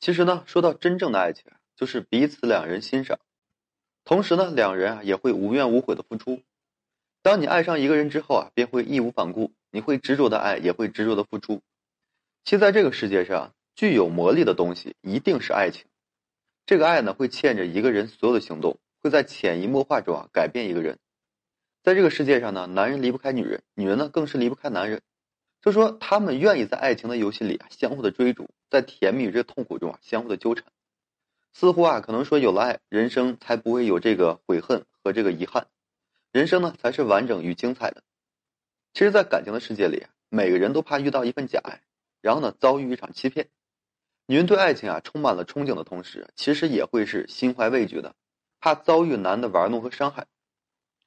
其实呢，说到真正的爱情，就是彼此两人欣赏，同时呢，两人啊也会无怨无悔的付出。当你爱上一个人之后啊，便会义无反顾，你会执着的爱，也会执着的付出。其实在这个世界上，具有魔力的东西一定是爱情。这个爱呢，会牵着一个人所有的行动，会在潜移默化中啊改变一个人。在这个世界上呢，男人离不开女人，女人呢更是离不开男人。就说他们愿意在爱情的游戏里啊相互的追逐，在甜蜜与这痛苦中啊相互的纠缠。似乎啊，可能说有了爱，人生才不会有这个悔恨和这个遗憾，人生呢才是完整与精彩的。其实，在感情的世界里，每个人都怕遇到一份假爱，然后呢遭遇一场欺骗。女人对爱情啊充满了憧憬的同时，其实也会是心怀畏惧的，怕遭遇男的玩弄和伤害。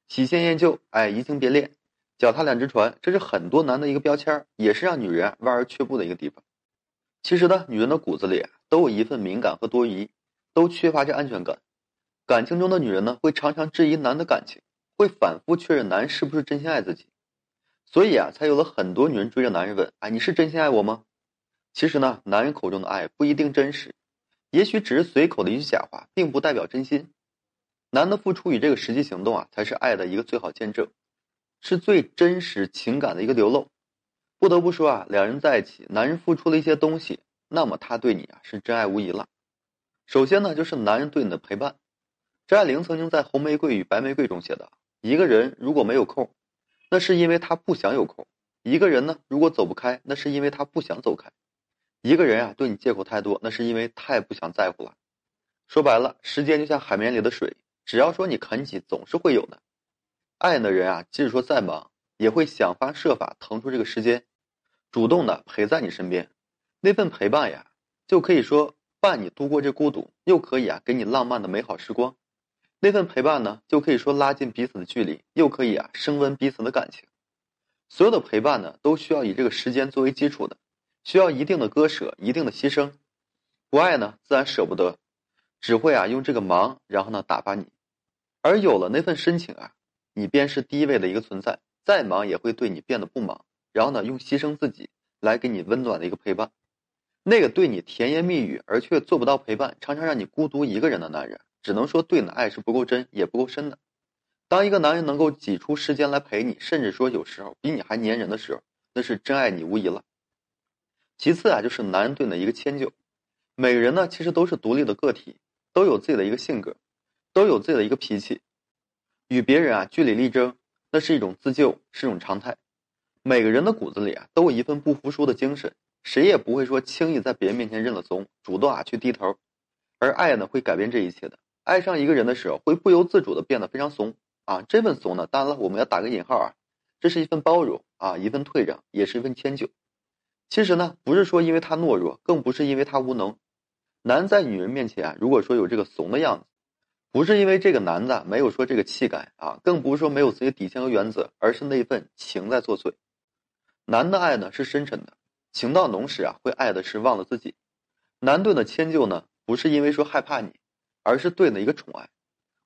喜新厌旧，哎，移情别恋。脚踏两只船，这是很多男的一个标签也是让女人望而却步的一个地方。其实呢，女人的骨子里都有一份敏感和多疑，都缺乏这安全感。感情中的女人呢，会常常质疑男的感情，会反复确认男是不是真心爱自己。所以啊，才有了很多女人追着男人问：“哎，你是真心爱我吗？”其实呢，男人口中的爱不一定真实，也许只是随口的一句假话，并不代表真心。男的付出与这个实际行动啊，才是爱的一个最好见证。是最真实情感的一个流露，不得不说啊，两人在一起，男人付出了一些东西，那么他对你啊是真爱无疑了。首先呢，就是男人对你的陪伴。张爱玲曾经在《红玫瑰与白玫瑰》中写的：一个人如果没有空，那是因为他不想有空；一个人呢，如果走不开，那是因为他不想走开；一个人啊，对你借口太多，那是因为太不想在乎了。说白了，时间就像海绵里的水，只要说你肯挤，总是会有的。爱的人啊，即使说再忙，也会想方设法腾出这个时间，主动的陪在你身边。那份陪伴呀，就可以说伴你度过这孤独，又可以啊给你浪漫的美好时光。那份陪伴呢，就可以说拉近彼此的距离，又可以啊升温彼此的感情。所有的陪伴呢，都需要以这个时间作为基础的，需要一定的割舍，一定的牺牲。不爱呢，自然舍不得，只会啊用这个忙，然后呢打发你。而有了那份深情啊。你便是第一位的一个存在，再忙也会对你变得不忙，然后呢，用牺牲自己来给你温暖的一个陪伴。那个对你甜言蜜语而却做不到陪伴，常常让你孤独一个人的男人，只能说对你的爱是不够真，也不够深的。当一个男人能够挤出时间来陪你，甚至说有时候比你还粘人的时候，那是真爱你无疑了。其次啊，就是男人对你的一个迁就。每个人呢，其实都是独立的个体，都有自己的一个性格，都有自己的一个脾气。与别人啊据理力争，那是一种自救，是一种常态。每个人的骨子里啊都有一份不服输的精神，谁也不会说轻易在别人面前认了怂，主动啊去低头。而爱呢会改变这一切的。爱上一个人的时候，会不由自主的变得非常怂啊。这份怂呢，当然了，我们要打个引号啊，这是一份包容啊，一份退让，也是一份迁就。其实呢，不是说因为他懦弱，更不是因为他无能。男在女人面前啊，如果说有这个怂的样子。不是因为这个男的没有说这个气概啊，更不是说没有自己的底线和原则，而是那份情在作祟。男的爱呢是深沉的，情到浓时啊会爱的是忘了自己。男对的迁就呢，不是因为说害怕你，而是对的一个宠爱。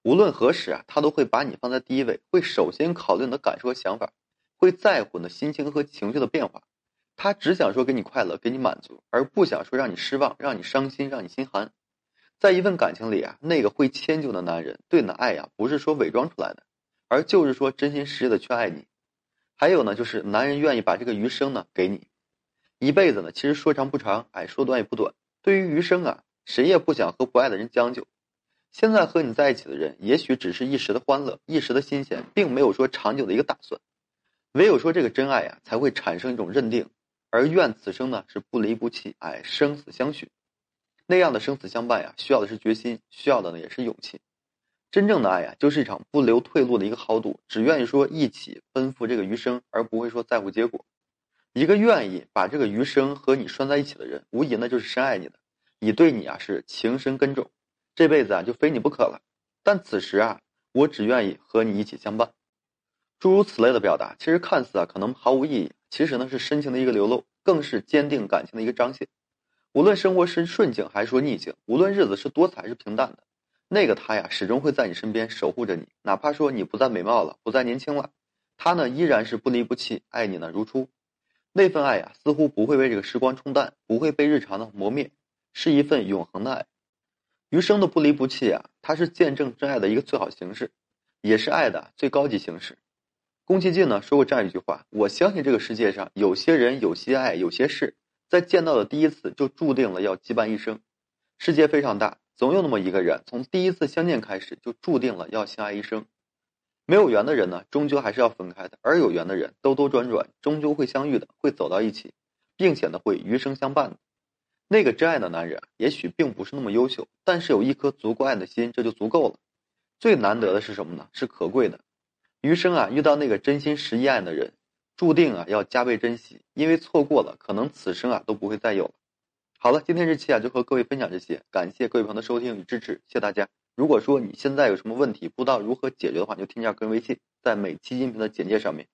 无论何时啊，他都会把你放在第一位，会首先考虑你的感受和想法，会在乎你的心情和情绪的变化。他只想说给你快乐，给你满足，而不想说让你失望，让你伤心，让你心寒。在一份感情里啊，那个会迁就的男人对你的爱呀，不是说伪装出来的，而就是说真心实意的去爱你。还有呢，就是男人愿意把这个余生呢给你，一辈子呢，其实说长不长，哎，说短也不短。对于余生啊，谁也不想和不爱的人将就。现在和你在一起的人，也许只是一时的欢乐，一时的新鲜，并没有说长久的一个打算。唯有说这个真爱呀，才会产生一种认定，而愿此生呢是不离不弃，哎，生死相许。那样的生死相伴呀，需要的是决心，需要的呢也是勇气。真正的爱呀，就是一场不留退路的一个豪赌，只愿意说一起奔赴这个余生，而不会说在乎结果。一个愿意把这个余生和你拴在一起的人，无疑呢就是深爱你的，已对你啊是情深根重，这辈子啊就非你不可了。但此时啊，我只愿意和你一起相伴。诸如此类的表达，其实看似啊可能毫无意义，其实呢是深情的一个流露，更是坚定感情的一个彰显。无论生活是顺境还是说逆境，无论日子是多彩是平淡的，那个他呀，始终会在你身边守护着你。哪怕说你不再美貌了，不再年轻了，他呢依然是不离不弃，爱你呢如初。那份爱呀，似乎不会被这个时光冲淡，不会被日常的磨灭，是一份永恒的爱。余生的不离不弃啊，它是见证真爱的一个最好形式，也是爱的最高级形式。宫崎骏呢说过这样一句话：“我相信这个世界上有些人、有些爱、有些事，在见到的第一次就注定了要羁绊一生。世界非常大，总有那么一个人，从第一次相见开始就注定了要相爱一生。没有缘的人呢，终究还是要分开的；而有缘的人，兜兜转转，终究会相遇的，会走到一起，并且呢，会余生相伴的。那个真爱的男人，也许并不是那么优秀，但是有一颗足够爱的心，这就足够了。最难得的是什么呢？是可贵的。”余生啊，遇到那个真心实意爱的人，注定啊要加倍珍惜，因为错过了，可能此生啊都不会再有了。好了，今天这期啊就和各位分享这些，感谢各位朋友的收听与支持，谢谢大家。如果说你现在有什么问题不知道如何解决的话，就添加个人微信，在每期音频的简介上面。